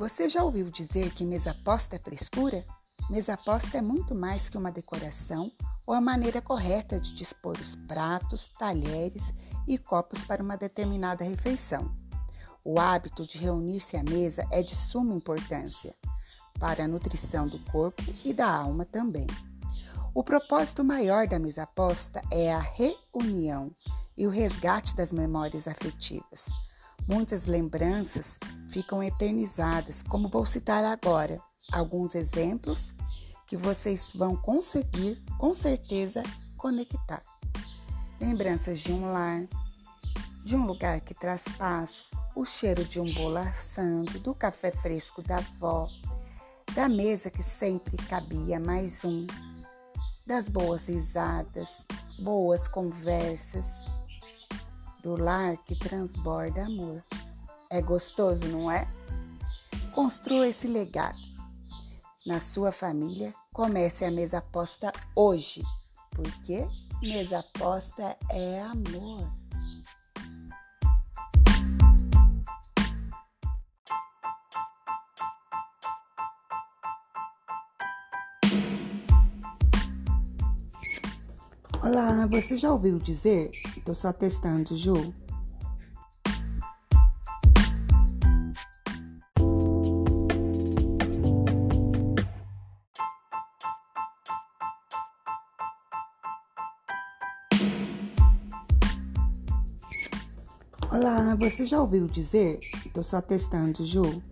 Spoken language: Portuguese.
Você já ouviu dizer que mesa posta é frescura? Mesa posta é muito mais que uma decoração ou a maneira correta de dispor os pratos, talheres e copos para uma determinada refeição. O hábito de reunir-se à mesa é de suma importância para a nutrição do corpo e da alma também. O propósito maior da mesa posta é a reunião e o resgate das memórias afetivas. Muitas lembranças ficam eternizadas, como vou citar agora alguns exemplos que vocês vão conseguir, com certeza, conectar. Lembranças de um lar, de um lugar que traz paz, o cheiro de um bolo assando, do café fresco da avó, da mesa que sempre cabia mais um, das boas risadas, boas conversas, do lar que transborda amor. É gostoso, não é? Construa esse legado. Na sua família, comece a mesa posta hoje, porque mesa posta é amor. Olá, você já ouviu dizer? Tô só testando, Ju. Olá, você já ouviu dizer? Tô só testando, Ju.